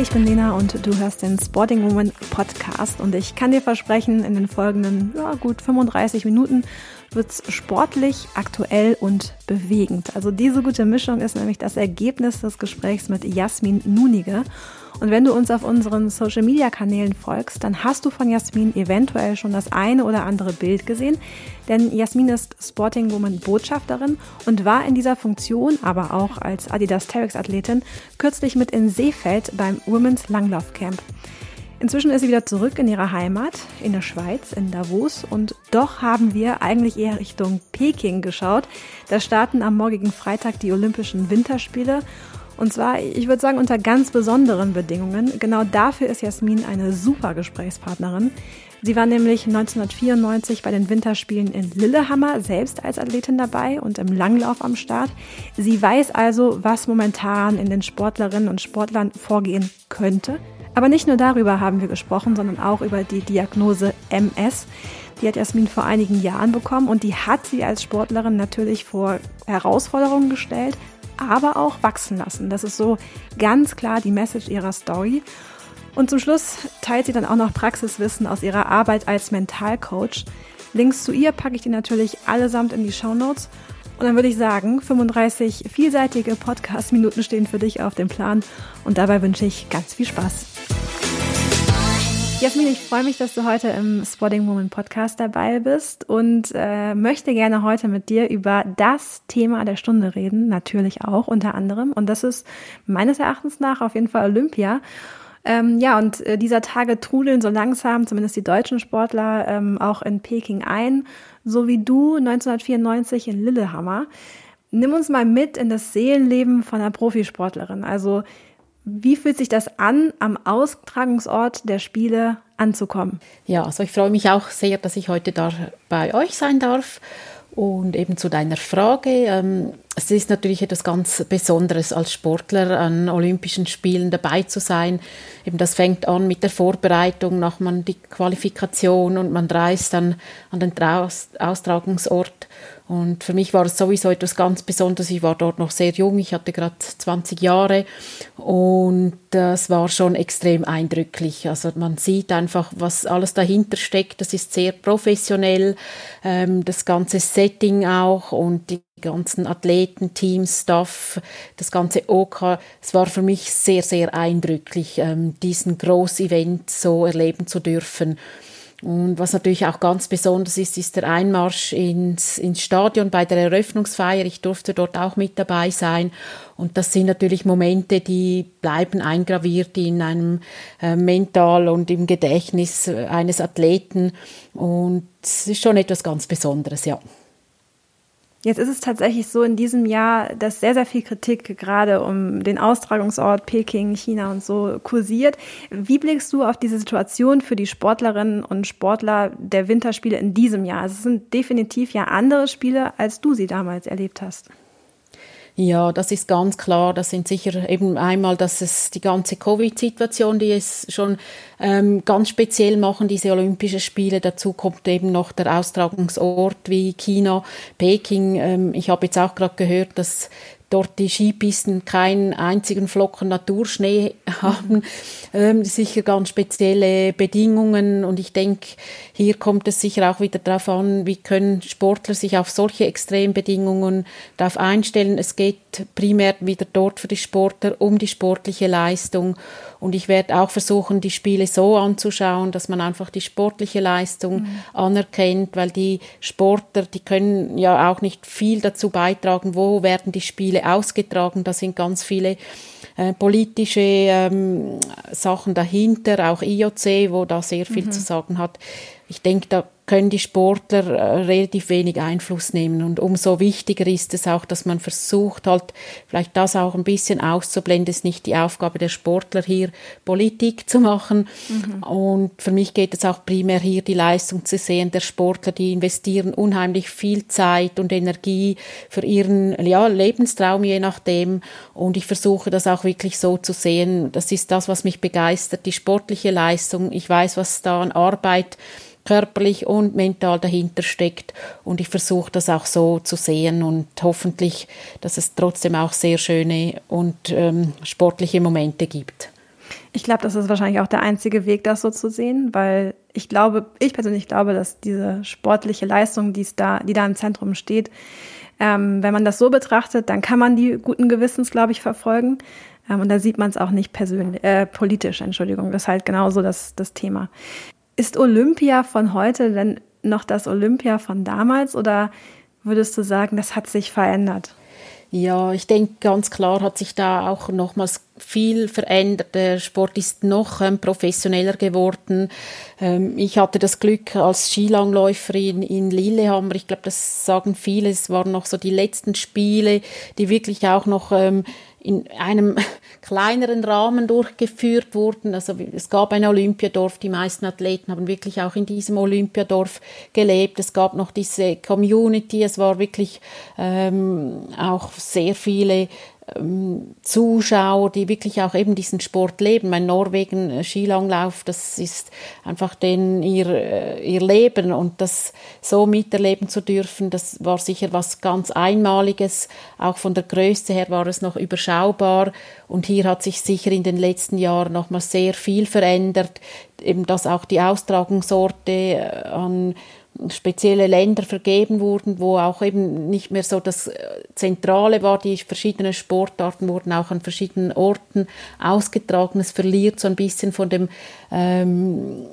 Ich bin Lena und du hörst den Sporting Woman Podcast und ich kann dir versprechen, in den folgenden ja, gut 35 Minuten wird's sportlich, aktuell und bewegend. Also diese gute Mischung ist nämlich das Ergebnis des Gesprächs mit Jasmin Nunige. Und wenn du uns auf unseren Social Media Kanälen folgst, dann hast du von Jasmin eventuell schon das eine oder andere Bild gesehen. Denn Jasmin ist Sporting Woman Botschafterin und war in dieser Funktion, aber auch als Adidas Terex Athletin, kürzlich mit in Seefeld beim Women's Langlauf Camp. Inzwischen ist sie wieder zurück in ihrer Heimat, in der Schweiz, in Davos. Und doch haben wir eigentlich eher Richtung Peking geschaut. Da starten am morgigen Freitag die Olympischen Winterspiele. Und zwar, ich würde sagen, unter ganz besonderen Bedingungen. Genau dafür ist Jasmin eine super Gesprächspartnerin. Sie war nämlich 1994 bei den Winterspielen in Lillehammer selbst als Athletin dabei und im Langlauf am Start. Sie weiß also, was momentan in den Sportlerinnen und Sportlern vorgehen könnte. Aber nicht nur darüber haben wir gesprochen, sondern auch über die Diagnose MS. Die hat Jasmin vor einigen Jahren bekommen und die hat sie als Sportlerin natürlich vor Herausforderungen gestellt, aber auch wachsen lassen. Das ist so ganz klar die Message ihrer Story. Und zum Schluss teilt sie dann auch noch Praxiswissen aus ihrer Arbeit als Mentalcoach. Links zu ihr packe ich die natürlich allesamt in die Show Notes. Und dann würde ich sagen, 35 vielseitige Podcast-Minuten stehen für dich auf dem Plan. Und dabei wünsche ich ganz viel Spaß. Jasmin, ich freue mich, dass du heute im Spotting Woman Podcast dabei bist und äh, möchte gerne heute mit dir über das Thema der Stunde reden, natürlich auch unter anderem. Und das ist meines Erachtens nach auf jeden Fall Olympia. Ähm, ja, und äh, dieser Tage trudeln so langsam, zumindest die deutschen Sportler, ähm, auch in Peking ein, so wie du 1994 in Lillehammer. Nimm uns mal mit in das Seelenleben von einer Profisportlerin. Also wie fühlt sich das an, am Austragungsort der Spiele anzukommen? Ja, also ich freue mich auch sehr, dass ich heute da bei euch sein darf. Und eben zu deiner Frage, ähm, es ist natürlich etwas ganz Besonderes als Sportler an Olympischen Spielen dabei zu sein. Eben das fängt an mit der Vorbereitung, nach man die Qualifikation und man reist dann an den Austragungsort und für mich war es sowieso etwas ganz Besonderes. Ich war dort noch sehr jung, ich hatte gerade 20 Jahre und das war schon extrem eindrücklich. Also man sieht einfach, was alles dahinter steckt. Das ist sehr professionell, ähm, das ganze Setting auch und die ganzen Athleten, Teams, Staff, das ganze OK. Es war für mich sehr, sehr eindrücklich, ähm, diesen Groß-Event so erleben zu dürfen. Und was natürlich auch ganz besonders ist, ist der Einmarsch ins, ins Stadion bei der Eröffnungsfeier. Ich durfte dort auch mit dabei sein. Und das sind natürlich Momente, die bleiben eingraviert in einem äh, Mental und im Gedächtnis äh, eines Athleten. Und es ist schon etwas ganz Besonderes, ja. Jetzt ist es tatsächlich so in diesem Jahr, dass sehr, sehr viel Kritik gerade um den Austragungsort Peking, China und so kursiert. Wie blickst du auf diese Situation für die Sportlerinnen und Sportler der Winterspiele in diesem Jahr? Also es sind definitiv ja andere Spiele, als du sie damals erlebt hast. Ja, das ist ganz klar. Das sind sicher eben einmal, dass es die ganze Covid-Situation, die es schon ähm, ganz speziell machen, diese Olympischen Spiele. Dazu kommt eben noch der Austragungsort wie China, Peking. Ähm, ich habe jetzt auch gerade gehört, dass dort die Skipisten keinen einzigen Flocken Naturschnee haben. Ähm, sicher ganz spezielle Bedingungen und ich denke, hier kommt es sicher auch wieder darauf an, wie können Sportler sich auf solche Extrembedingungen darauf einstellen. Es geht primär wieder dort für die Sportler um die sportliche Leistung und ich werde auch versuchen, die Spiele so anzuschauen, dass man einfach die sportliche Leistung mhm. anerkennt, weil die Sportler, die können ja auch nicht viel dazu beitragen, wo werden die Spiele ausgetragen. Da sind ganz viele äh, politische ähm, Sachen dahinter, auch IOC, wo da sehr viel mhm. zu sagen hat. Ich denke, da können die Sportler äh, relativ wenig Einfluss nehmen. Und umso wichtiger ist es auch, dass man versucht, halt vielleicht das auch ein bisschen auszublenden. Es ist nicht die Aufgabe der Sportler, hier Politik zu machen. Mhm. Und für mich geht es auch primär hier die Leistung zu sehen der Sportler, die investieren unheimlich viel Zeit und Energie für ihren ja, Lebenstraum, je nachdem. Und ich versuche das auch wirklich so zu sehen. Das ist das, was mich begeistert, die sportliche Leistung. Ich weiß, was da an Arbeit körperlich und mental dahinter steckt. Und ich versuche das auch so zu sehen und hoffentlich, dass es trotzdem auch sehr schöne und ähm, sportliche Momente gibt. Ich glaube, das ist wahrscheinlich auch der einzige Weg, das so zu sehen, weil ich glaube, ich persönlich glaube, dass diese sportliche Leistung, die da, die da im Zentrum steht, ähm, wenn man das so betrachtet, dann kann man die guten Gewissens, glaube ich, verfolgen. Ähm, und da sieht man es auch nicht persönlich, äh, politisch, Entschuldigung. Das ist halt genauso das, das Thema. Ist Olympia von heute denn noch das Olympia von damals oder würdest du sagen, das hat sich verändert? Ja, ich denke ganz klar hat sich da auch nochmals viel verändert. Der Sport ist noch ähm, professioneller geworden. Ähm, ich hatte das Glück als Skilangläuferin in Lillehammer. Ich glaube, das sagen viele. Es waren noch so die letzten Spiele, die wirklich auch noch ähm, in einem kleineren Rahmen durchgeführt wurden. Also es gab ein Olympiadorf, die meisten Athleten haben wirklich auch in diesem Olympiadorf gelebt. Es gab noch diese Community, es war wirklich ähm, auch sehr viele Zuschauer, die wirklich auch eben diesen Sport leben. Mein Norwegen äh, Skilanglauf, das ist einfach den ihr, äh, ihr Leben und das so miterleben zu dürfen, das war sicher was ganz Einmaliges. Auch von der Größe her war es noch überschaubar und hier hat sich sicher in den letzten Jahren noch mal sehr viel verändert, eben dass auch die Austragungsorte äh, an spezielle Länder vergeben wurden, wo auch eben nicht mehr so das äh, Zentrale war, die verschiedenen Sportarten wurden auch an verschiedenen Orten ausgetragen. Es verliert so ein bisschen von dem ähm,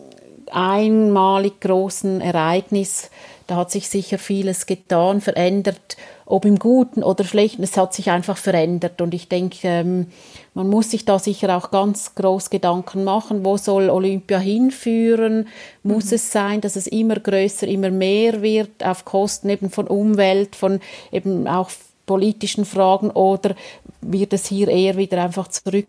einmalig großen Ereignis. Da hat sich sicher vieles getan, verändert ob im Guten oder Schlechten, es hat sich einfach verändert. Und ich denke, ähm, man muss sich da sicher auch ganz groß Gedanken machen, wo soll Olympia hinführen? Muss mhm. es sein, dass es immer größer, immer mehr wird, auf Kosten eben von Umwelt, von eben auch politischen Fragen, oder wird es hier eher wieder einfach zurück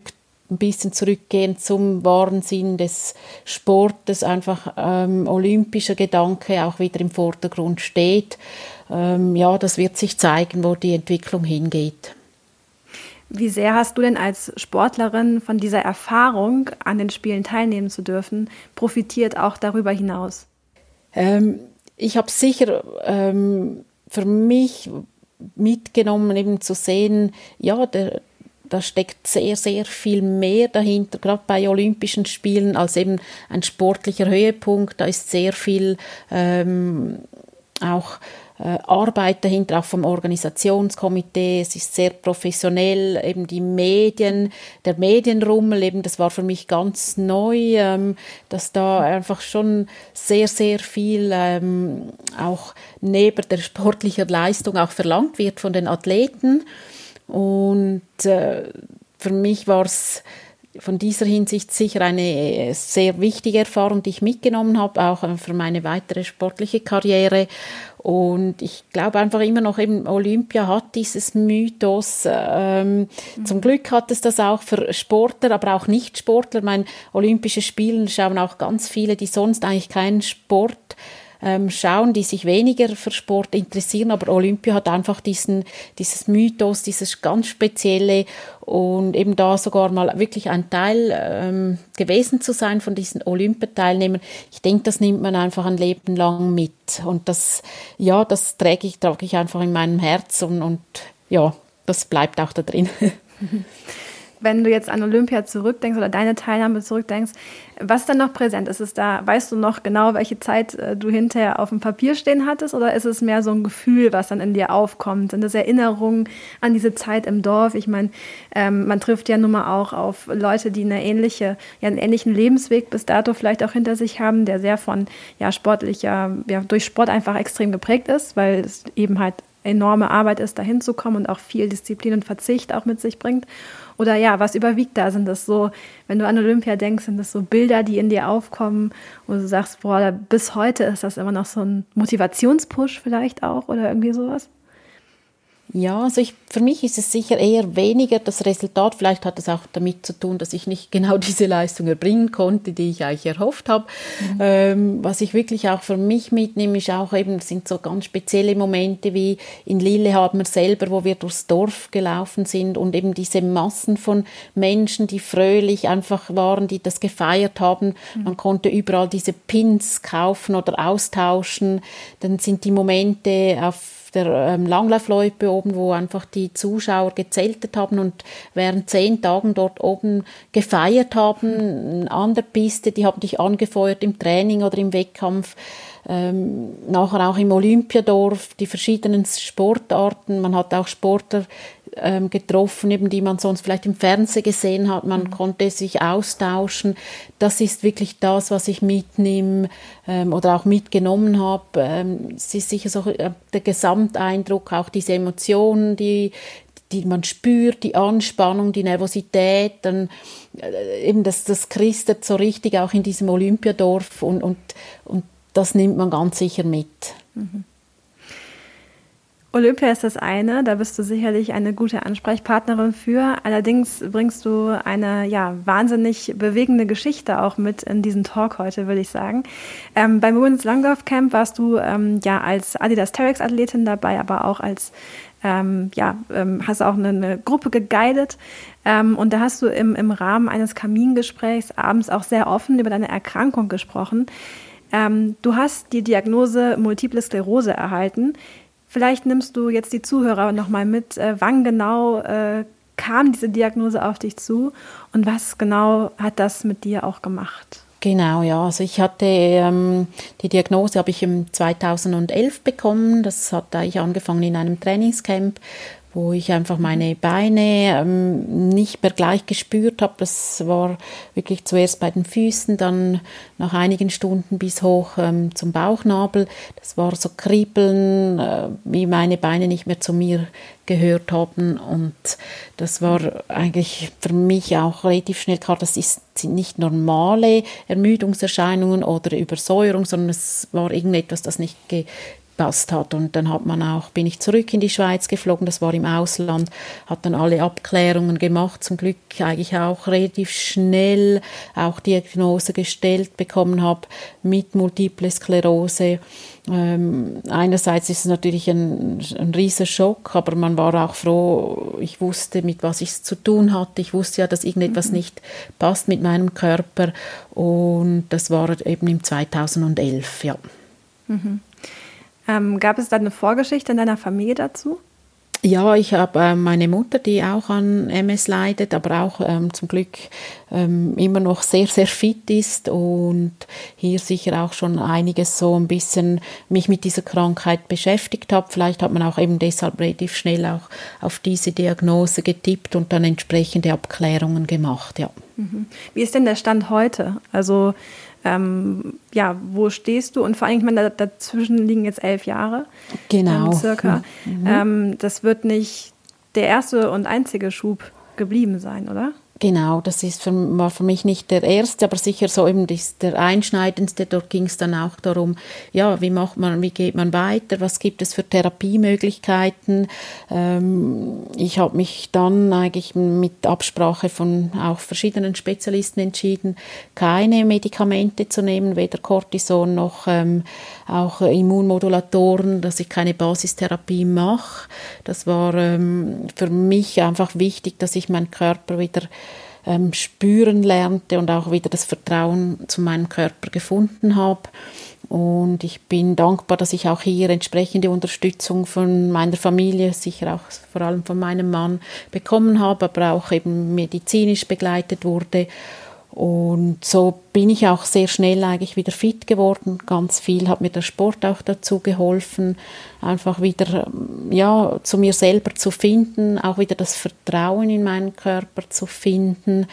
ein bisschen zurückgehen zum wahren Sinn des Sportes, einfach ähm, olympischer Gedanke auch wieder im Vordergrund steht ähm, ja, das wird sich zeigen, wo die Entwicklung hingeht. Wie sehr hast du denn als Sportlerin von dieser Erfahrung, an den Spielen teilnehmen zu dürfen, profitiert auch darüber hinaus? Ähm, ich habe sicher ähm, für mich mitgenommen, eben zu sehen, ja, der, da steckt sehr, sehr viel mehr dahinter, gerade bei Olympischen Spielen, als eben ein sportlicher Höhepunkt. Da ist sehr viel ähm, auch Arbeit dahinter, auch vom Organisationskomitee. Es ist sehr professionell, eben die Medien, der Medienrummel, eben das war für mich ganz neu, ähm, dass da einfach schon sehr, sehr viel ähm, auch neben der sportlichen Leistung auch verlangt wird von den Athleten. Und äh, für mich war es von dieser Hinsicht sicher eine sehr wichtige Erfahrung, die ich mitgenommen habe, auch für meine weitere sportliche Karriere. Und ich glaube einfach immer noch eben, Olympia hat dieses Mythos. Ähm, mhm. Zum Glück hat es das auch für Sportler, aber auch Nicht-Sportler. Mein Olympische Spielen schauen auch ganz viele, die sonst eigentlich keinen Sport ähm, schauen, die sich weniger für Sport interessieren, aber Olympia hat einfach diesen, dieses Mythos, dieses ganz spezielle und eben da sogar mal wirklich ein Teil ähm, gewesen zu sein von diesen Olympiateilnehmern. Ich denke, das nimmt man einfach ein Leben lang mit und das, ja, das trage ich, trage ich einfach in meinem Herz und, und ja, das bleibt auch da drin. wenn du jetzt an Olympia zurückdenkst oder deine Teilnahme zurückdenkst, was ist dann noch präsent? Ist es da, weißt du noch genau, welche Zeit äh, du hinterher auf dem Papier stehen hattest oder ist es mehr so ein Gefühl, was dann in dir aufkommt? Sind das Erinnerungen an diese Zeit im Dorf? Ich meine, ähm, man trifft ja nun mal auch auf Leute, die eine ähnliche, ja, einen ähnlichen Lebensweg bis dato vielleicht auch hinter sich haben, der sehr von ja, sportlicher, ja, durch Sport einfach extrem geprägt ist, weil es eben halt enorme Arbeit ist, dahin zu kommen und auch viel Disziplin und Verzicht auch mit sich bringt. Oder ja, was überwiegt da? Sind das so, wenn du an Olympia denkst, sind das so Bilder, die in dir aufkommen, wo du sagst, boah, bis heute ist das immer noch so ein Motivationspush vielleicht auch oder irgendwie sowas? Ja, also ich, für mich ist es sicher eher weniger das Resultat. Vielleicht hat es auch damit zu tun, dass ich nicht genau diese Leistung erbringen konnte, die ich eigentlich erhofft habe. Mhm. Ähm, was ich wirklich auch für mich mitnehme, ist auch eben, sind so ganz spezielle Momente wie in Lillehammer selber, wo wir durchs Dorf gelaufen sind und eben diese Massen von Menschen, die fröhlich einfach waren, die das gefeiert haben. Mhm. Man konnte überall diese Pins kaufen oder austauschen. Dann sind die Momente auf der ähm, Langlaufloipe oben, wo einfach die Zuschauer gezeltet haben und während zehn Tagen dort oben gefeiert haben. An der Piste, die haben dich angefeuert im Training oder im Wettkampf. Ähm, nachher auch im Olympiadorf, die verschiedenen Sportarten. Man hat auch Sportler ähm, getroffen, eben die man sonst vielleicht im Fernsehen gesehen hat. Man mhm. konnte sich austauschen. Das ist wirklich das, was ich mitnehme ähm, oder auch mitgenommen habe. Ähm, es ist sicher so äh, der Gesamteindruck, auch diese Emotionen, die, die man spürt, die Anspannung, die Nervosität, dann äh, eben das, das christet so richtig auch in diesem Olympiadorf und, und, und das nimmt man ganz sicher mit. Mhm. Olympia ist das eine, da bist du sicherlich eine gute Ansprechpartnerin für. Allerdings bringst du eine ja, wahnsinnig bewegende Geschichte auch mit in diesen Talk heute, würde ich sagen. Ähm, beim Women's Langlauf Camp warst du ähm, ja als Adidas Terex Athletin dabei, aber auch als ähm, ja, ähm, hast auch eine, eine Gruppe geguidet ähm, und da hast du im, im Rahmen eines Kamingesprächs abends auch sehr offen über deine Erkrankung gesprochen. Ähm, du hast die Diagnose Multiple Sklerose erhalten. Vielleicht nimmst du jetzt die Zuhörer nochmal mit, äh, wann genau äh, kam diese Diagnose auf dich zu und was genau hat das mit dir auch gemacht? Genau, ja. Also ich hatte ähm, die Diagnose habe ich im 2011 bekommen. Das hat eigentlich angefangen in einem Trainingscamp, wo ich einfach meine Beine ähm, nicht mehr gleich gespürt habe. Das war wirklich zuerst bei den Füßen, dann nach einigen Stunden bis hoch ähm, zum Bauchnabel. Das war so Kribbeln, äh, wie meine Beine nicht mehr zu mir gehört haben. Und das war eigentlich für mich auch relativ schnell klar, das ist, sind nicht normale Ermüdungserscheinungen oder Übersäuerung, sondern es war irgendetwas, das nicht ge gepasst hat. Und dann hat man auch, bin ich zurück in die Schweiz geflogen, das war im Ausland, hat dann alle Abklärungen gemacht, zum Glück eigentlich auch relativ schnell auch Diagnose gestellt bekommen habe mit Multiple Sklerose. Ähm, einerseits ist es natürlich ein, ein riesiger Schock, aber man war auch froh, ich wusste, mit was ich es zu tun hatte. Ich wusste ja, dass irgendetwas mhm. nicht passt mit meinem Körper und das war eben im 2011, ja. Mhm. Ähm, gab es da eine Vorgeschichte in deiner Familie dazu? Ja, ich habe äh, meine Mutter, die auch an MS leidet, aber auch ähm, zum Glück ähm, immer noch sehr, sehr fit ist und hier sicher auch schon einiges so ein bisschen mich mit dieser Krankheit beschäftigt habe. Vielleicht hat man auch eben deshalb relativ schnell auch auf diese Diagnose getippt und dann entsprechende Abklärungen gemacht, ja. Mhm. Wie ist denn der Stand heute? Also ähm, ja, wo stehst du? Und vor allem, ich meine, dazwischen liegen jetzt elf Jahre. Genau. Ähm, circa. Mhm. Ähm, das wird nicht der erste und einzige Schub geblieben sein, oder? Genau, das ist für, war für mich nicht der erste, aber sicher so eben der einschneidendste. Dort ging es dann auch darum, ja, wie macht man, wie geht man weiter, was gibt es für Therapiemöglichkeiten. Ähm, ich habe mich dann eigentlich mit Absprache von auch verschiedenen Spezialisten entschieden, keine Medikamente zu nehmen, weder Cortison noch ähm, auch Immunmodulatoren, dass ich keine Basistherapie mache. Das war ähm, für mich einfach wichtig, dass ich meinen Körper wieder ähm, spüren lernte und auch wieder das Vertrauen zu meinem Körper gefunden habe. Und ich bin dankbar, dass ich auch hier entsprechende Unterstützung von meiner Familie, sicher auch vor allem von meinem Mann bekommen habe, aber auch eben medizinisch begleitet wurde. Und so bin ich auch sehr schnell eigentlich wieder fit geworden. Ganz viel hat mir der Sport auch dazu geholfen, einfach wieder ja, zu mir selber zu finden, auch wieder das Vertrauen in meinen Körper zu finden.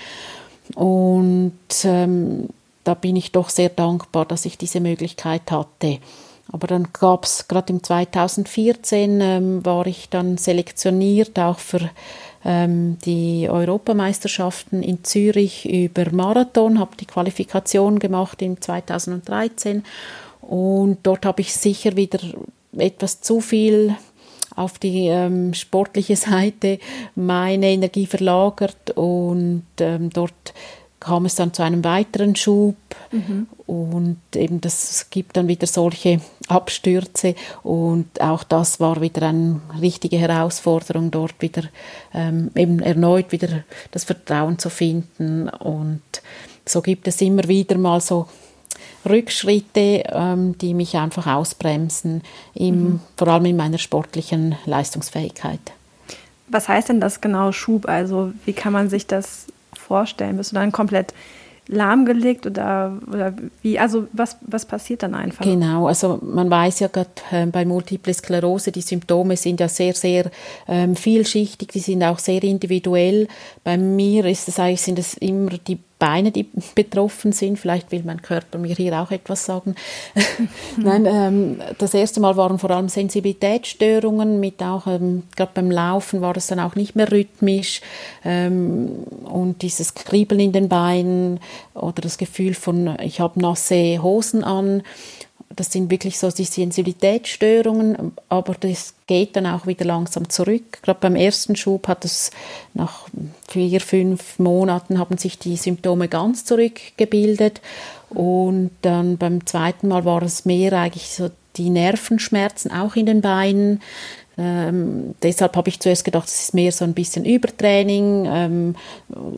Und ähm, da bin ich doch sehr dankbar, dass ich diese Möglichkeit hatte. Aber dann gab es, gerade im 2014 ähm, war ich dann selektioniert auch für ähm, die Europameisterschaften in Zürich über Marathon, habe die Qualifikation gemacht in 2013 und dort habe ich sicher wieder etwas zu viel auf die ähm, sportliche Seite meine Energie verlagert. Und ähm, dort kam es dann zu einem weiteren Schub. Mhm. und eben das gibt dann wieder solche Abstürze und auch das war wieder eine richtige Herausforderung, dort wieder ähm, eben erneut wieder das Vertrauen zu finden und so gibt es immer wieder mal so Rückschritte, ähm, die mich einfach ausbremsen, im, mhm. vor allem in meiner sportlichen Leistungsfähigkeit. Was heißt denn das genau Schub? Also wie kann man sich das vorstellen? Bist du dann komplett lahmgelegt oder, oder wie? Also was, was passiert dann einfach? Genau, also man weiß ja gerade äh, bei Multiple Sklerose, die Symptome sind ja sehr, sehr ähm, vielschichtig, die sind auch sehr individuell. Bei mir ist es eigentlich, sind es immer die Beine, die betroffen sind. Vielleicht will mein Körper mir hier auch etwas sagen. Nein, ähm, das erste Mal waren vor allem Sensibilitätsstörungen mit auch, ähm, gerade beim Laufen war es dann auch nicht mehr rhythmisch ähm, und dieses Kribbeln in den Beinen oder das Gefühl von, ich habe nasse Hosen an das sind wirklich so die Sensibilitätsstörungen, aber das geht dann auch wieder langsam zurück. Gerade beim ersten Schub hat es nach vier, fünf Monaten haben sich die Symptome ganz zurückgebildet und dann beim zweiten Mal war es mehr eigentlich so die Nervenschmerzen auch in den Beinen, ähm, deshalb habe ich zuerst gedacht, es ist mehr so ein bisschen Übertraining. Ähm,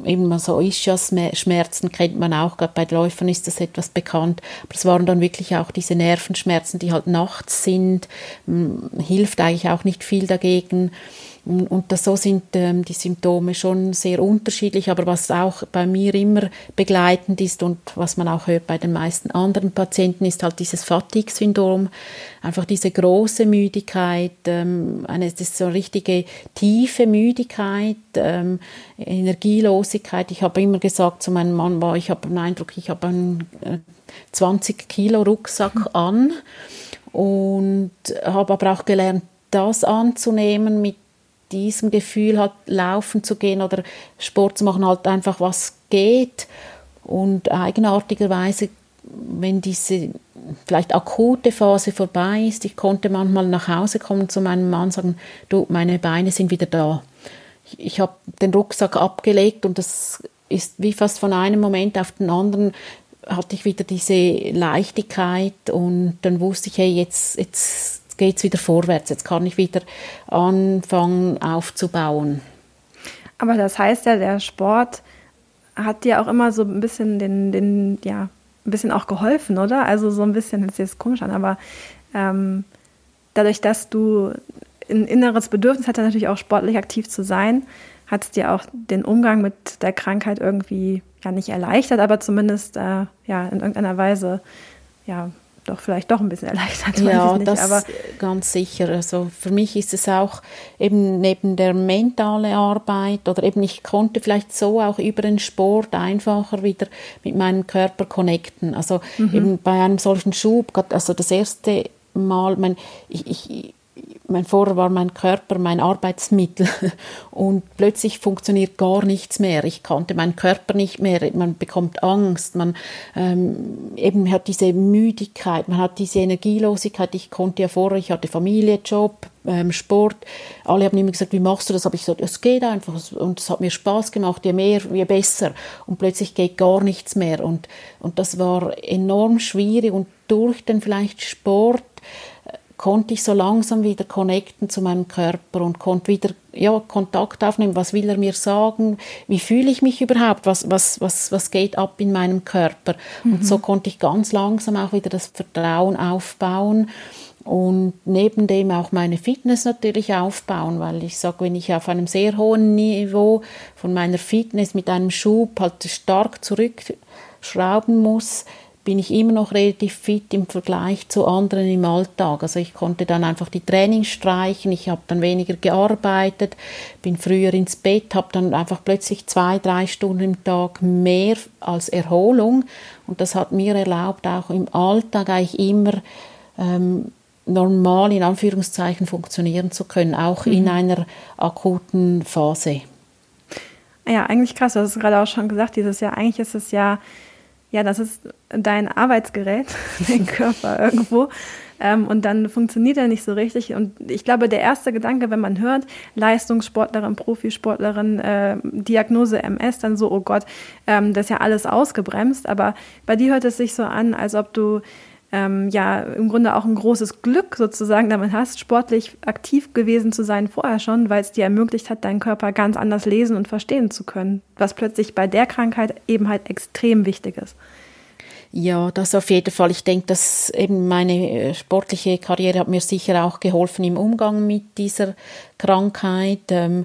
eben so Ischias-Schmerzen kennt man auch, gerade bei Läufern ist das etwas bekannt. Aber es waren dann wirklich auch diese Nervenschmerzen, die halt nachts sind. Ähm, hilft eigentlich auch nicht viel dagegen. Und das, so sind ähm, die Symptome schon sehr unterschiedlich, aber was auch bei mir immer begleitend ist und was man auch hört bei den meisten anderen Patienten, ist halt dieses Fatigue-Syndrom, einfach diese große Müdigkeit, ähm, eine das ist so richtige tiefe Müdigkeit, ähm, Energielosigkeit. Ich habe immer gesagt zu meinem Mann, boah, ich habe den Eindruck, ich habe einen äh, 20 Kilo Rucksack hm. an und habe aber auch gelernt, das anzunehmen mit diesem Gefühl hat, laufen zu gehen oder Sport zu machen, halt einfach was geht. Und eigenartigerweise, wenn diese vielleicht akute Phase vorbei ist, ich konnte manchmal nach Hause kommen zu meinem Mann und sagen, du, meine Beine sind wieder da. Ich, ich habe den Rucksack abgelegt und das ist wie fast von einem Moment auf den anderen hatte ich wieder diese Leichtigkeit und dann wusste ich, hey, jetzt, jetzt geht es wieder vorwärts, jetzt kann ich wieder anfangen aufzubauen. Aber das heißt ja, der Sport hat dir auch immer so ein bisschen den, den ja, ein bisschen auch geholfen, oder? Also so ein bisschen, das ist jetzt komisch an, aber ähm, dadurch, dass du ein inneres Bedürfnis hatte, natürlich auch sportlich aktiv zu sein, hat es dir auch den Umgang mit der Krankheit irgendwie ja nicht erleichtert, aber zumindest äh, ja in irgendeiner Weise ja doch vielleicht doch ein bisschen erleichtert. Ja, nicht, das aber ganz sicher. Also für mich ist es auch eben neben der mentalen Arbeit oder eben ich konnte vielleicht so auch über den Sport einfacher wieder mit meinem Körper connecten. Also mhm. eben bei einem solchen Schub, also das erste Mal, mein, ich, ich mein vorher war mein Körper mein Arbeitsmittel und plötzlich funktioniert gar nichts mehr. Ich kannte meinen Körper nicht mehr. Man bekommt Angst, man ähm, eben hat diese Müdigkeit, man hat diese Energielosigkeit. Ich konnte ja vorher, ich hatte Familie, Job, ähm, Sport. Alle haben immer gesagt, wie machst du das? Aber ich gesagt, es geht einfach und es hat mir Spaß gemacht. Je mehr, je besser. Und plötzlich geht gar nichts mehr und und das war enorm schwierig und durch den vielleicht Sport konnte ich so langsam wieder connecten zu meinem Körper und konnte wieder ja, Kontakt aufnehmen. Was will er mir sagen? Wie fühle ich mich überhaupt? Was, was, was, was geht ab in meinem Körper? Mhm. Und so konnte ich ganz langsam auch wieder das Vertrauen aufbauen und neben dem auch meine Fitness natürlich aufbauen, weil ich sage, wenn ich auf einem sehr hohen Niveau von meiner Fitness mit einem Schub halt stark zurückschrauben muss, bin ich immer noch relativ fit im Vergleich zu anderen im Alltag. Also ich konnte dann einfach die Trainings streichen, ich habe dann weniger gearbeitet, bin früher ins Bett, habe dann einfach plötzlich zwei, drei Stunden im Tag mehr als Erholung und das hat mir erlaubt, auch im Alltag eigentlich immer ähm, normal in Anführungszeichen funktionieren zu können, auch mhm. in einer akuten Phase. Ja, eigentlich krass, du hast es gerade auch schon gesagt, dieses Jahr, eigentlich ist es ja ja, das ist dein Arbeitsgerät, dein Körper irgendwo. Ähm, und dann funktioniert er nicht so richtig. Und ich glaube, der erste Gedanke, wenn man hört, Leistungssportlerin, Profisportlerin, äh, Diagnose MS, dann so, oh Gott, ähm, das ist ja alles ausgebremst. Aber bei dir hört es sich so an, als ob du ähm, ja im Grunde auch ein großes Glück sozusagen damit hast, sportlich aktiv gewesen zu sein vorher schon, weil es dir ermöglicht hat, deinen Körper ganz anders lesen und verstehen zu können, was plötzlich bei der Krankheit eben halt extrem wichtig ist. Ja, das auf jeden Fall. Ich denke, dass eben meine äh, sportliche Karriere hat mir sicher auch geholfen im Umgang mit dieser Krankheit. Ähm,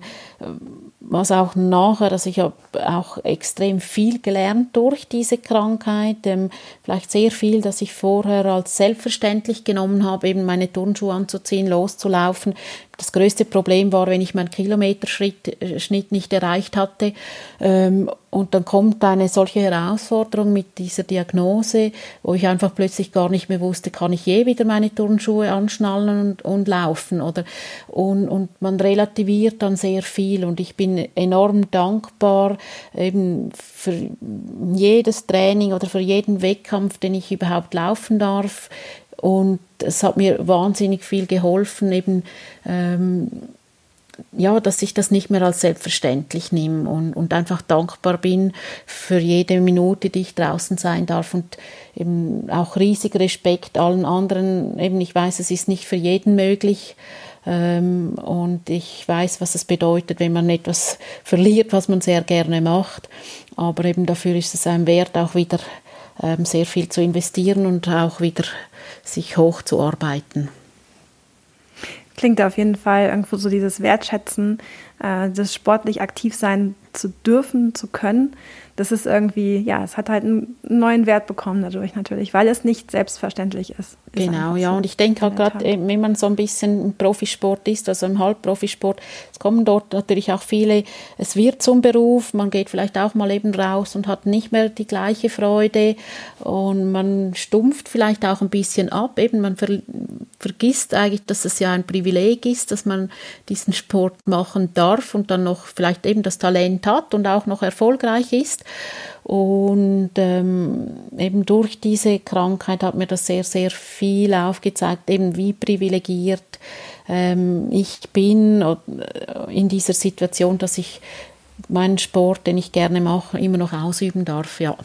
was auch nachher, also ich habe auch extrem viel gelernt durch diese Krankheit, ähm, vielleicht sehr viel, dass ich vorher als selbstverständlich genommen habe, eben meine Turnschuhe anzuziehen, loszulaufen. Das größte Problem war, wenn ich meinen Kilometerschnitt äh, nicht erreicht hatte. Ähm, und dann kommt eine solche Herausforderung mit dieser Diagnose, wo ich einfach plötzlich gar nicht mehr wusste, kann ich je wieder meine Turnschuhe anschnallen und, und laufen oder und, und man relativiert dann sehr viel und ich bin enorm dankbar eben für jedes Training oder für jeden Wettkampf, den ich überhaupt laufen darf und es hat mir wahnsinnig viel geholfen eben ähm, ja, dass ich das nicht mehr als selbstverständlich nehme und, und einfach dankbar bin für jede Minute, die ich draußen sein darf und eben auch riesig Respekt allen anderen. Eben, ich weiß, es ist nicht für jeden möglich ähm, und ich weiß, was es bedeutet, wenn man etwas verliert, was man sehr gerne macht. Aber eben dafür ist es ein Wert, auch wieder ähm, sehr viel zu investieren und auch wieder sich hochzuarbeiten klingt auf jeden Fall irgendwo so dieses Wertschätzen, äh, das sportlich aktiv sein zu dürfen, zu können das ist irgendwie, ja, es hat halt einen neuen Wert bekommen dadurch natürlich, weil es nicht selbstverständlich ist. Genau, ja, so. und ich denke halt gerade, wenn man so ein bisschen im Profisport ist, also im Halbprofisport, es kommen dort natürlich auch viele, es wird zum Beruf, man geht vielleicht auch mal eben raus und hat nicht mehr die gleiche Freude und man stumpft vielleicht auch ein bisschen ab, eben man ver vergisst eigentlich, dass es ja ein Privileg ist, dass man diesen Sport machen darf und dann noch vielleicht eben das Talent hat und auch noch erfolgreich ist. Und ähm, eben durch diese Krankheit hat mir das sehr, sehr viel aufgezeigt, eben wie privilegiert ähm, ich bin äh, in dieser Situation, dass ich meinen Sport, den ich gerne mache, immer noch ausüben darf, ja.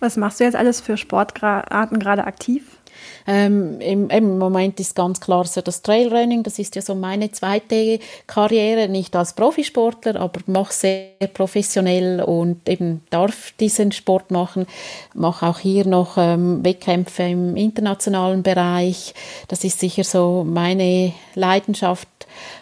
Was machst du jetzt alles für Sportarten gerade aktiv? Ähm, im, Im Moment ist ganz klar so das Trailrunning, das ist ja so meine zweite Karriere, nicht als Profisportler, aber mache sehr professionell und eben darf diesen Sport machen. Mache auch hier noch ähm, Wettkämpfe im internationalen Bereich. Das ist sicher so meine Leidenschaft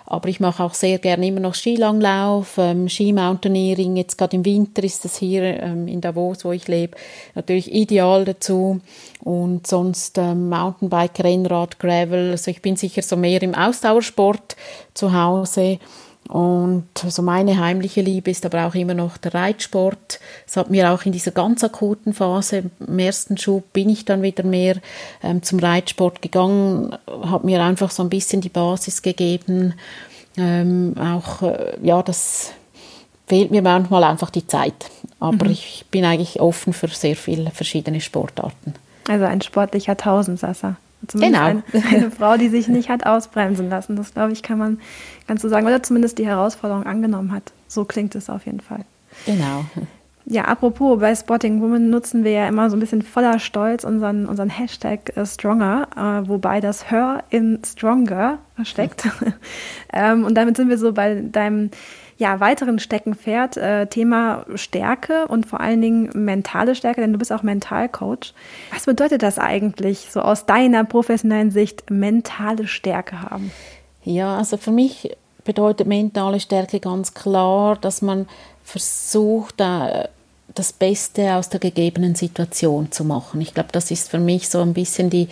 aber ich mache auch sehr gerne immer noch Skilanglauf, ähm, Skimountaineering. Jetzt gerade im Winter ist das hier ähm, in Davos, wo ich lebe, natürlich ideal dazu. Und sonst ähm, Mountainbike, Rennrad, Gravel. Also ich bin sicher so mehr im Ausdauersport zu Hause. Und so meine heimliche Liebe ist aber auch immer noch der Reitsport. Es hat mir auch in dieser ganz akuten Phase, im ersten Schub, bin ich dann wieder mehr ähm, zum Reitsport gegangen, hat mir einfach so ein bisschen die Basis gegeben. Ähm, auch, äh, ja, das fehlt mir manchmal einfach die Zeit. Aber mhm. ich bin eigentlich offen für sehr viele verschiedene Sportarten. Also ein sportlicher Tausendsasser. Zumindest genau. eine, eine, Frau, die sich nicht hat ausbremsen lassen. Das, glaube ich, kann man ganz so sagen. Oder zumindest die Herausforderung angenommen hat. So klingt es auf jeden Fall. Genau. Ja, apropos, bei Spotting Woman nutzen wir ja immer so ein bisschen voller Stolz unseren, unseren Hashtag äh, Stronger, äh, wobei das Her in Stronger steckt. ähm, und damit sind wir so bei deinem ja, weiteren Steckenpferd, äh, Thema Stärke und vor allen Dingen mentale Stärke, denn du bist auch Mentalcoach. Was bedeutet das eigentlich, so aus deiner professionellen Sicht, mentale Stärke haben? Ja, also für mich bedeutet mentale Stärke ganz klar, dass man versucht, äh, das Beste aus der gegebenen Situation zu machen. Ich glaube, das ist für mich so ein bisschen die,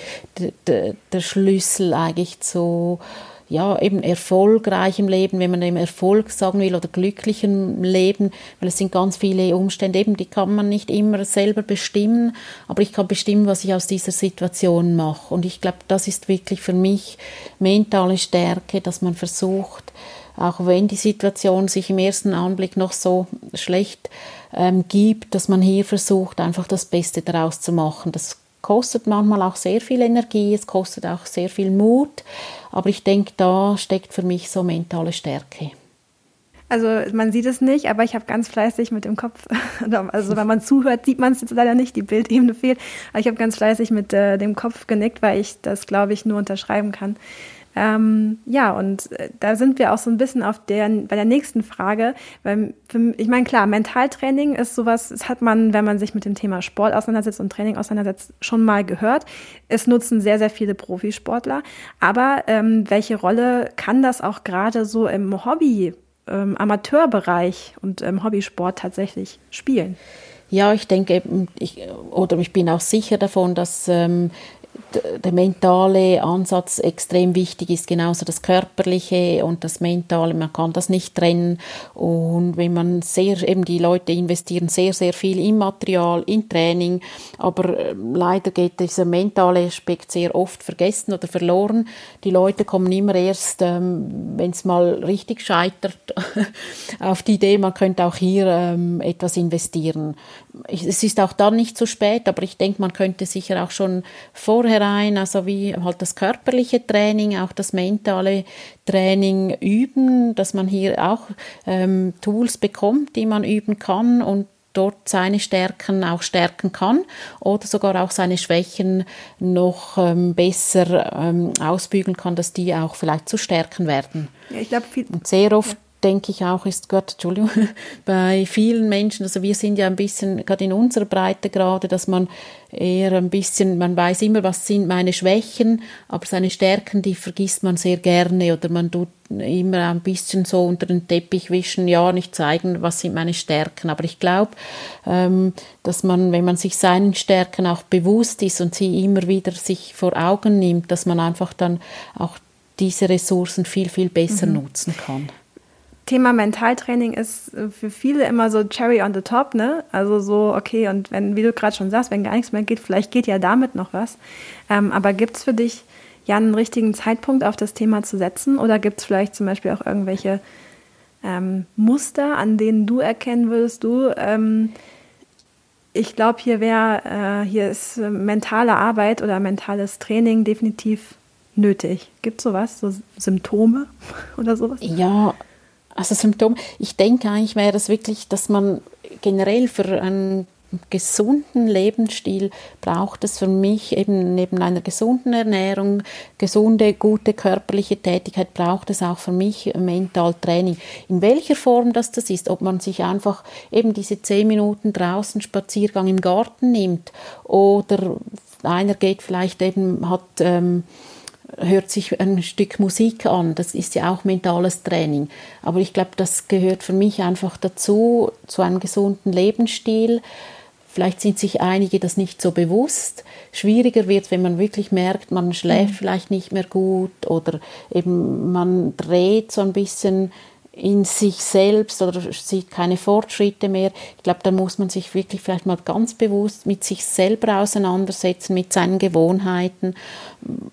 der, der Schlüssel eigentlich zu ja, eben erfolgreichem Leben, wenn man eben Erfolg sagen will oder glücklichem Leben, weil es sind ganz viele Umstände, eben die kann man nicht immer selber bestimmen, aber ich kann bestimmen, was ich aus dieser Situation mache. Und ich glaube, das ist wirklich für mich mentale Stärke, dass man versucht, auch wenn die Situation sich im ersten Anblick noch so schlecht ähm, gibt, dass man hier versucht, einfach das Beste daraus zu machen. Das kostet manchmal auch sehr viel Energie, es kostet auch sehr viel Mut, aber ich denke, da steckt für mich so mentale Stärke. Also man sieht es nicht, aber ich habe ganz fleißig mit dem Kopf, also wenn man zuhört, sieht man es jetzt leider nicht, die Bildebene fehlt, aber ich habe ganz fleißig mit äh, dem Kopf genickt, weil ich das, glaube ich, nur unterschreiben kann. Ähm, ja, und äh, da sind wir auch so ein bisschen auf der, bei der nächsten Frage. Weil für, ich meine, klar, Mentaltraining ist sowas, das hat man, wenn man sich mit dem Thema Sport auseinandersetzt und Training auseinandersetzt, schon mal gehört. Es nutzen sehr, sehr viele Profisportler. Aber ähm, welche Rolle kann das auch gerade so im Hobby, ähm, Amateurbereich und im Hobbysport tatsächlich spielen? Ja, ich denke, ich, oder ich bin auch sicher davon, dass ähm, der mentale Ansatz extrem wichtig ist, genauso das körperliche und das mentale, man kann das nicht trennen und wenn man sehr, eben die Leute investieren sehr, sehr viel in Material, in Training, aber äh, leider geht dieser mentale Aspekt sehr oft vergessen oder verloren. Die Leute kommen immer erst, ähm, wenn es mal richtig scheitert, auf die Idee, man könnte auch hier ähm, etwas investieren. Es ist auch dann nicht zu spät, aber ich denke, man könnte sicher auch schon vorher vornherein, also wie halt das körperliche Training, auch das mentale Training üben, dass man hier auch ähm, Tools bekommt, die man üben kann und dort seine Stärken auch stärken kann oder sogar auch seine Schwächen noch ähm, besser ähm, ausbügeln kann, dass die auch vielleicht zu Stärken werden. Ja, ich glaube, sehr oft denke ich auch, ist Gott, Entschuldigung, bei vielen Menschen, also wir sind ja ein bisschen, gerade in unserer Breite gerade, dass man eher ein bisschen, man weiß immer, was sind meine Schwächen, aber seine Stärken, die vergisst man sehr gerne oder man tut immer ein bisschen so unter den Teppich wischen, ja, nicht zeigen, was sind meine Stärken. Aber ich glaube, ähm, dass man, wenn man sich seinen Stärken auch bewusst ist und sie immer wieder sich vor Augen nimmt, dass man einfach dann auch diese Ressourcen viel, viel besser mhm. nutzen kann. Thema Mentaltraining ist äh, für viele immer so Cherry on the top, ne? Also so, okay, und wenn, wie du gerade schon sagst, wenn gar nichts mehr geht, vielleicht geht ja damit noch was. Ähm, aber gibt es für dich ja einen richtigen Zeitpunkt auf das Thema zu setzen? Oder gibt es vielleicht zum Beispiel auch irgendwelche ähm, Muster, an denen du erkennen würdest, du, ähm, ich glaube, hier wäre, äh, hier ist äh, mentale Arbeit oder mentales Training definitiv nötig. Gibt es sowas, so Symptome oder sowas? Ja, also Symptom, ich denke eigentlich wäre es wirklich, dass man generell für einen gesunden Lebensstil braucht es für mich eben neben einer gesunden Ernährung, gesunde, gute körperliche Tätigkeit, braucht es auch für mich mental Training. In welcher Form das das ist, ob man sich einfach eben diese zehn Minuten draußen Spaziergang im Garten nimmt oder einer geht vielleicht eben, hat ähm, hört sich ein Stück Musik an. Das ist ja auch mentales Training. Aber ich glaube, das gehört für mich einfach dazu, zu einem gesunden Lebensstil. Vielleicht sind sich einige das nicht so bewusst. Schwieriger wird, wenn man wirklich merkt, man schläft mhm. vielleicht nicht mehr gut oder eben man dreht so ein bisschen in sich selbst oder sieht keine Fortschritte mehr. Ich glaube, da muss man sich wirklich vielleicht mal ganz bewusst mit sich selber auseinandersetzen, mit seinen Gewohnheiten.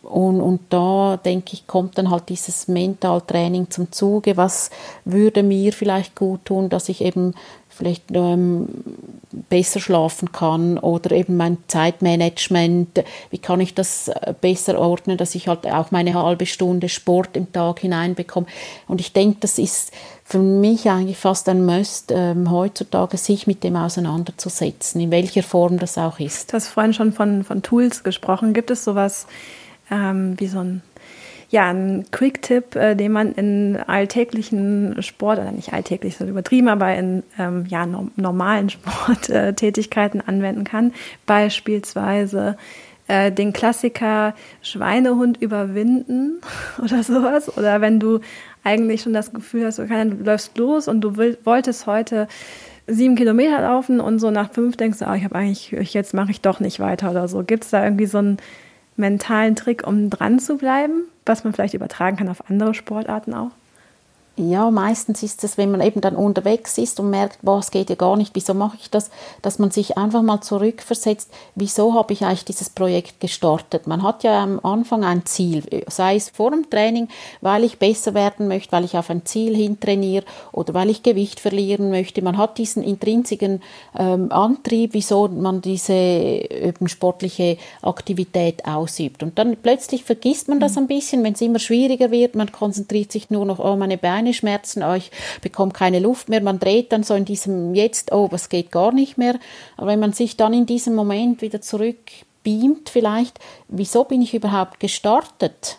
Und, und da, denke ich, kommt dann halt dieses Mentaltraining zum Zuge. Was würde mir vielleicht gut tun, dass ich eben vielleicht ähm, besser schlafen kann oder eben mein Zeitmanagement, wie kann ich das äh, besser ordnen, dass ich halt auch meine halbe Stunde Sport im Tag hineinbekomme. Und ich denke, das ist für mich eigentlich fast ein Must, ähm, heutzutage sich mit dem auseinanderzusetzen, in welcher Form das auch ist. Du hast vorhin schon von, von Tools gesprochen. Gibt es sowas ähm, wie so ein ja, ein Quick-Tipp, äh, den man in alltäglichen Sport, oder nicht alltäglich, so übertrieben, aber in ähm, ja, no normalen Sporttätigkeiten anwenden kann. Beispielsweise äh, den Klassiker Schweinehund überwinden oder sowas. Oder wenn du eigentlich schon das Gefühl hast, okay, du läufst los und du will, wolltest heute sieben Kilometer laufen und so nach fünf denkst du, oh, ich habe eigentlich, jetzt mache ich doch nicht weiter oder so. Gibt es da irgendwie so einen mentalen Trick, um dran zu bleiben? Was man vielleicht übertragen kann auf andere Sportarten auch? Ja, meistens ist es, wenn man eben dann unterwegs ist und merkt, was geht ja gar nicht, wieso mache ich das, dass man sich einfach mal zurückversetzt, wieso habe ich eigentlich dieses Projekt gestartet. Man hat ja am Anfang ein Ziel, sei es vor dem Training, weil ich besser werden möchte, weil ich auf ein Ziel hintrainiere oder weil ich Gewicht verlieren möchte. Man hat diesen intrinsigen ähm, Antrieb, wieso man diese eben sportliche Aktivität ausübt. Und dann plötzlich vergisst man das mhm. ein bisschen, wenn es immer schwieriger wird, man konzentriert sich nur noch, oh, meine Beine Schmerzen, oh, ich bekomme keine Luft mehr. Man dreht dann so in diesem Jetzt, oh, was geht gar nicht mehr. Aber wenn man sich dann in diesem Moment wieder zurückbeamt, vielleicht, wieso bin ich überhaupt gestartet?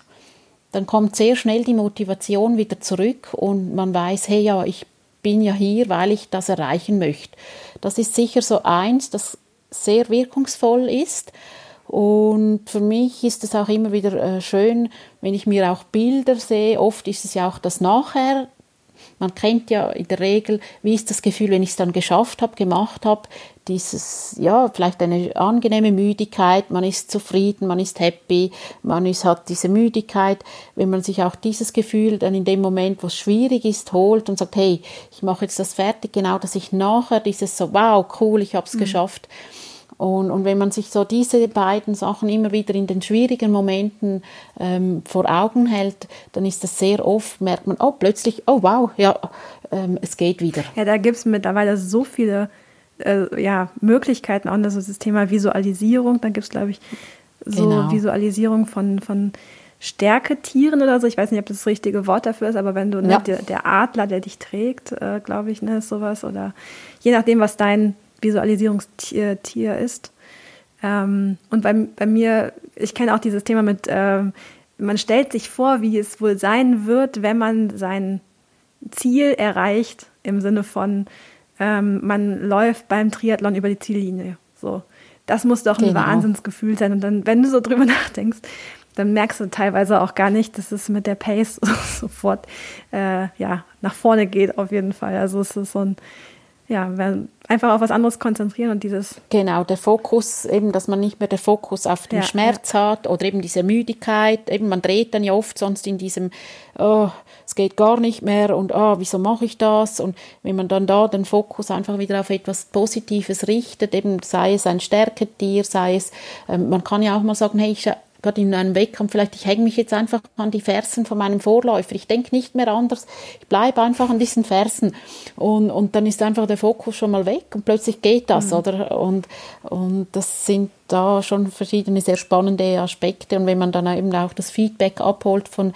dann kommt sehr schnell die Motivation wieder zurück und man weiß, hey ja, ich bin ja hier, weil ich das erreichen möchte. Das ist sicher so eins, das sehr wirkungsvoll ist. Und für mich ist es auch immer wieder äh, schön, wenn ich mir auch Bilder sehe. Oft ist es ja auch das Nachher, man kennt ja in der Regel, wie ist das Gefühl, wenn ich es dann geschafft habe, gemacht habe, dieses, ja, vielleicht eine angenehme Müdigkeit, man ist zufrieden, man ist happy, man ist, hat diese Müdigkeit, wenn man sich auch dieses Gefühl dann in dem Moment, wo es schwierig ist, holt und sagt, hey, ich mache jetzt das fertig, genau, dass ich nachher dieses so, wow, cool, ich habe es mhm. geschafft, und, und wenn man sich so diese beiden Sachen immer wieder in den schwierigen Momenten ähm, vor Augen hält, dann ist das sehr oft, merkt man, oh, plötzlich, oh wow, ja, ähm, es geht wieder. Ja, da gibt es mittlerweile so viele äh, ja, Möglichkeiten, auch das, das Thema Visualisierung. Da gibt es, glaube ich, so genau. Visualisierung von, von Stärketieren oder so. Ich weiß nicht, ob das das richtige Wort dafür ist, aber wenn du, ne, ja. der, der, Adler, der dich trägt, äh, glaube ich, ne, ist sowas. Oder je nachdem, was dein Visualisierungstier ist. Ähm, und bei, bei mir, ich kenne auch dieses Thema mit, ähm, man stellt sich vor, wie es wohl sein wird, wenn man sein Ziel erreicht, im Sinne von, ähm, man läuft beim Triathlon über die Ziellinie. So. Das muss doch ein genau. Wahnsinnsgefühl sein. Und dann, wenn du so drüber nachdenkst, dann merkst du teilweise auch gar nicht, dass es mit der Pace sofort äh, ja, nach vorne geht, auf jeden Fall. Also es ist so ein, ja, einfach auf was anderes konzentrieren und dieses. Genau, der Fokus, eben, dass man nicht mehr den Fokus auf den ja, Schmerz ja. hat oder eben diese Müdigkeit. Eben, man dreht dann ja oft sonst in diesem, oh, es geht gar nicht mehr und oh, wieso mache ich das? Und wenn man dann da den Fokus einfach wieder auf etwas Positives richtet, eben sei es ein Stärketier, sei es, ähm, man kann ja auch mal sagen, hey, ich gerade in einem Wettkampf, vielleicht ich hänge mich jetzt einfach an die Fersen von meinem Vorläufer. Ich denke nicht mehr anders. Ich bleibe einfach an diesen Fersen. Und, und dann ist einfach der Fokus schon mal weg und plötzlich geht das, mhm. oder? Und, und das sind da schon verschiedene sehr spannende Aspekte. Und wenn man dann eben auch das Feedback abholt von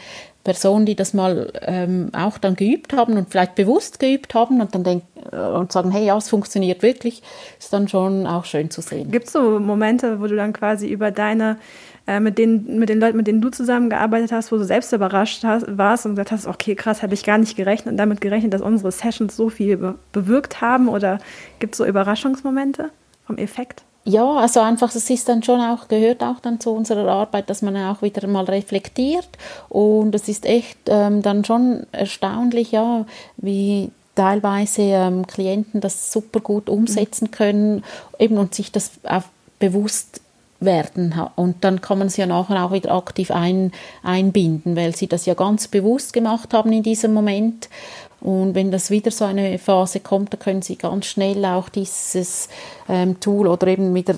Personen, die das mal ähm, auch dann geübt haben und vielleicht bewusst geübt haben und dann denken äh, und sagen, hey, ja, es funktioniert wirklich, ist dann schon auch schön zu sehen. Gibt es so Momente, wo du dann quasi über deine äh, mit, den, mit den Leuten, mit denen du zusammengearbeitet hast, wo du selbst überrascht hast, warst und gesagt hast, okay, krass, habe ich gar nicht gerechnet und damit gerechnet, dass unsere Sessions so viel be bewirkt haben? Oder gibt es so Überraschungsmomente vom Effekt? Ja, also einfach, es ist dann schon auch, gehört auch dann zu unserer Arbeit, dass man auch wieder mal reflektiert und es ist echt ähm, dann schon erstaunlich, ja, wie teilweise ähm, Klienten das super gut umsetzen können eben und sich das auch bewusst werden. Und dann kann man sie ja nachher auch wieder aktiv ein, einbinden, weil sie das ja ganz bewusst gemacht haben in diesem Moment. Und wenn das wieder so eine Phase kommt, dann können sie ganz schnell auch dieses ähm, Tool oder eben wieder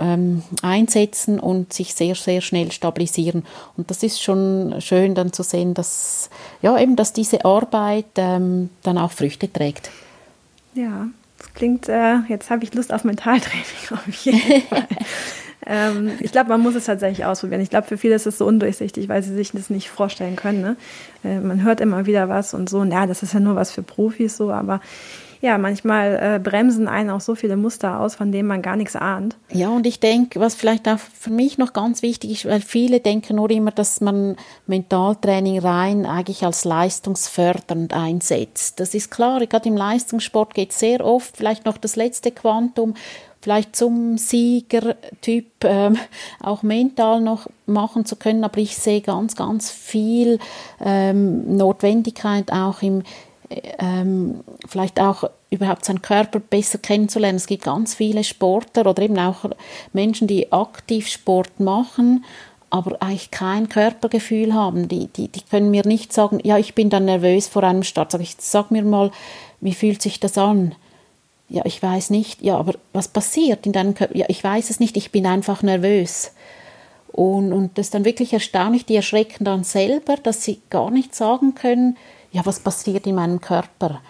ähm, einsetzen und sich sehr, sehr schnell stabilisieren. Und das ist schon schön dann zu sehen, dass, ja, eben, dass diese Arbeit ähm, dann auch Früchte trägt. Ja, das klingt, äh, jetzt habe ich Lust auf Mentaltraining auf jeden Fall. Ähm, ich glaube, man muss es tatsächlich ausprobieren. Ich glaube, für viele ist es so undurchsichtig, weil sie sich das nicht vorstellen können. Ne? Äh, man hört immer wieder was und so, ja, das ist ja nur was für Profis so, aber ja, manchmal äh, bremsen einen auch so viele Muster aus, von denen man gar nichts ahnt. Ja, und ich denke, was vielleicht auch für mich noch ganz wichtig ist, weil viele denken nur immer, dass man Mentaltraining rein eigentlich als leistungsfördernd einsetzt. Das ist klar, gerade im Leistungssport geht es sehr oft vielleicht noch das letzte Quantum vielleicht zum Siegertyp ähm, auch mental noch machen zu können. Aber ich sehe ganz, ganz viel ähm, Notwendigkeit auch im ähm, vielleicht auch überhaupt seinen Körper besser kennenzulernen. Es gibt ganz viele Sportler oder eben auch Menschen, die aktiv Sport machen, aber eigentlich kein Körpergefühl haben. Die, die, die können mir nicht sagen, ja, ich bin dann nervös vor einem Start. Sag ich, sag mir mal, wie fühlt sich das an? Ja, ich weiß nicht. Ja, aber was passiert in deinem Körper? Ja, ich weiß es nicht. Ich bin einfach nervös. Und, und das ist dann wirklich erstaunlich. Die erschrecken dann selber, dass sie gar nicht sagen können, ja, was passiert in meinem Körper?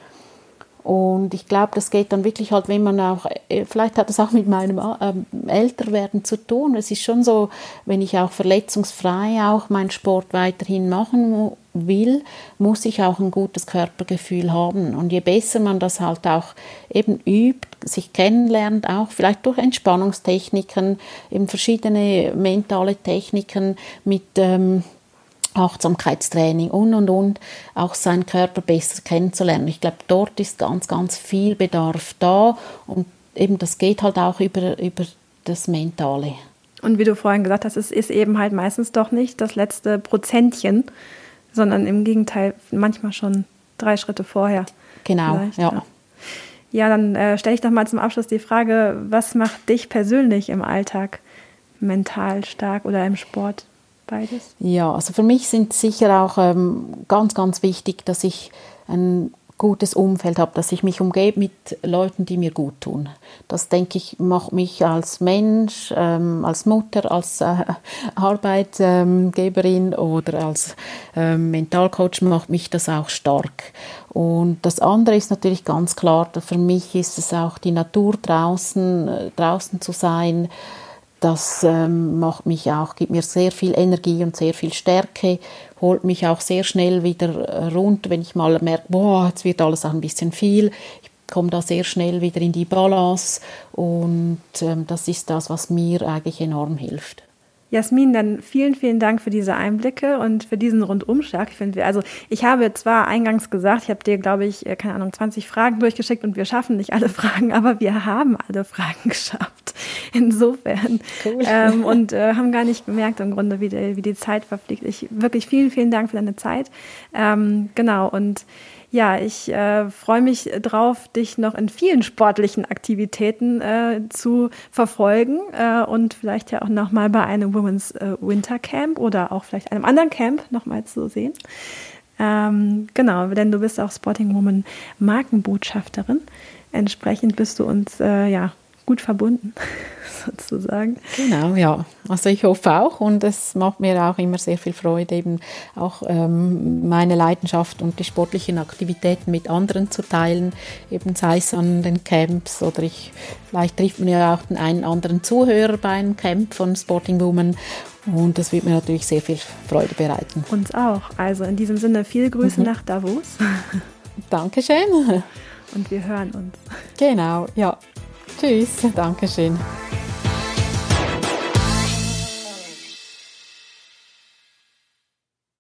Und ich glaube, das geht dann wirklich halt, wenn man auch, äh, vielleicht hat das auch mit meinem äh, Älterwerden zu tun. Es ist schon so, wenn ich auch verletzungsfrei auch meinen Sport weiterhin machen will, muss ich auch ein gutes Körpergefühl haben. Und je besser man das halt auch eben übt, sich kennenlernt, auch vielleicht durch Entspannungstechniken, eben verschiedene mentale Techniken mit ähm, Achtsamkeitstraining und und und, auch seinen Körper besser kennenzulernen. Ich glaube, dort ist ganz, ganz viel Bedarf da und eben das geht halt auch über, über das Mentale. Und wie du vorhin gesagt hast, es ist eben halt meistens doch nicht das letzte Prozentchen, sondern im Gegenteil manchmal schon drei Schritte vorher. Genau, ja. Ja, dann äh, stelle ich doch mal zum Abschluss die Frage, was macht dich persönlich im Alltag mental stark oder im Sport? Beides? Ja, also für mich sind sicher auch ähm, ganz, ganz wichtig, dass ich ein gutes Umfeld habe, dass ich mich umgebe mit Leuten, die mir gut tun. Das, denke ich, macht mich als Mensch, ähm, als Mutter, als äh, Arbeitgeberin oder als äh, Mentalcoach macht mich das auch stark. Und das andere ist natürlich ganz klar, für mich ist es auch die Natur draußen, äh, draußen zu sein, das ähm, macht mich auch, gibt mir sehr viel Energie und sehr viel Stärke, holt mich auch sehr schnell wieder äh, rund, wenn ich mal merke, boah, jetzt wird alles auch ein bisschen viel. Ich komme da sehr schnell wieder in die Balance und ähm, das ist das, was mir eigentlich enorm hilft. Jasmin, dann vielen, vielen Dank für diese Einblicke und für diesen Rundumschlag. Ich finde, also ich habe zwar eingangs gesagt, ich habe dir, glaube ich, äh, keine Ahnung, 20 Fragen durchgeschickt und wir schaffen nicht alle Fragen, aber wir haben alle Fragen geschafft. Insofern. Cool. Ähm, und äh, haben gar nicht gemerkt im Grunde, wie die, wie die Zeit verfliegt. Ich wirklich vielen, vielen Dank für deine Zeit. Ähm, genau. Und ja, ich äh, freue mich drauf, dich noch in vielen sportlichen Aktivitäten äh, zu verfolgen äh, und vielleicht ja auch nochmal bei einem Women's äh, Winter Camp oder auch vielleicht einem anderen Camp nochmal zu sehen. Ähm, genau, denn du bist auch Sporting Woman Markenbotschafterin. Entsprechend bist du uns äh, ja gut verbunden, sozusagen. Genau, ja. Also ich hoffe auch und es macht mir auch immer sehr viel Freude, eben auch ähm, meine Leidenschaft und die sportlichen Aktivitäten mit anderen zu teilen, eben sei es an den Camps oder ich, vielleicht trifft man ja auch den einen anderen Zuhörer bei einem Camp von Sporting Woman und das wird mir natürlich sehr viel Freude bereiten. Uns auch. Also in diesem Sinne viel Grüße mhm. nach Davos. Dankeschön. Und wir hören uns. Genau, ja. Tschüss, Dankeschön.